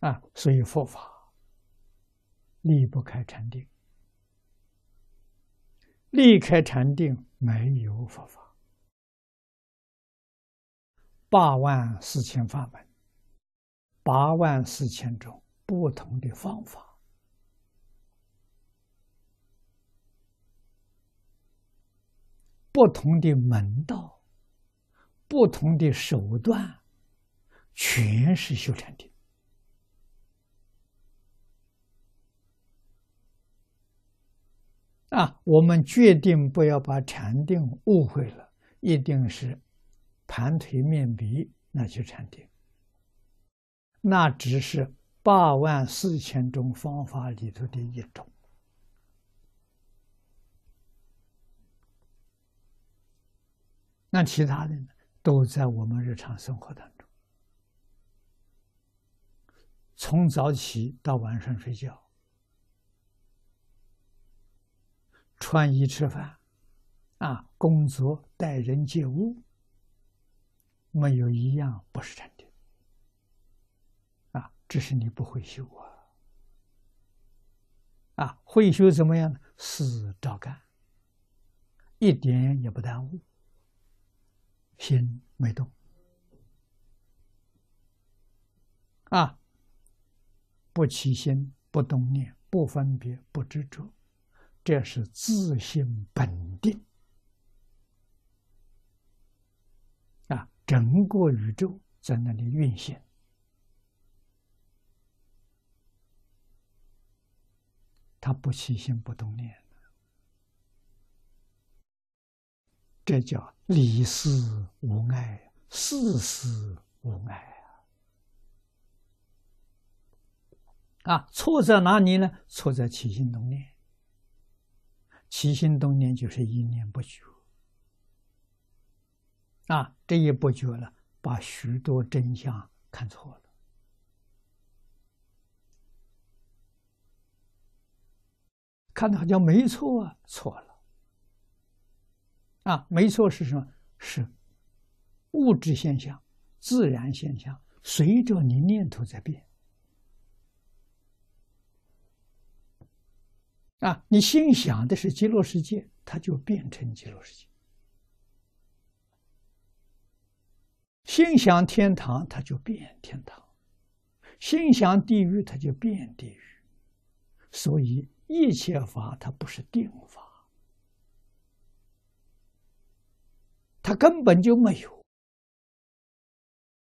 啊，所以佛法离不开禅定，离开禅定没有佛法。八万四千法门，八万四千种不同的方法，不同的门道，不同的手段，全是修禅定。啊，我们决定不要把禅定误会了，一定是盘腿面壁那去禅定，那只是八万四千种方法里头的一种。那其他的呢，都在我们日常生活当中，从早起到晚上睡觉。穿衣吃饭，啊，工作待人接物，没有一样不是禅定，啊，只是你不会修啊，啊，会修怎么样呢？事照干，一点也不耽误，心没动，啊，不起心，不动念，不分别，不执着。这是自性本定啊！整个宇宙在那里运行，他不起心不动念这叫理事无碍，事事无碍啊！啊，错在哪里呢？错在起心动念。起心动念就是一念不觉，啊，这一不觉了，把许多真相看错了，看的好像没错啊，错了，啊，没错是什么？是物质现象、自然现象，随着你念头在变。啊，你心想的是极乐世界，它就变成极乐世界；心想天堂，它就变天堂；心想地狱，它就变地狱。所以一切法它不是定法，它根本就没有。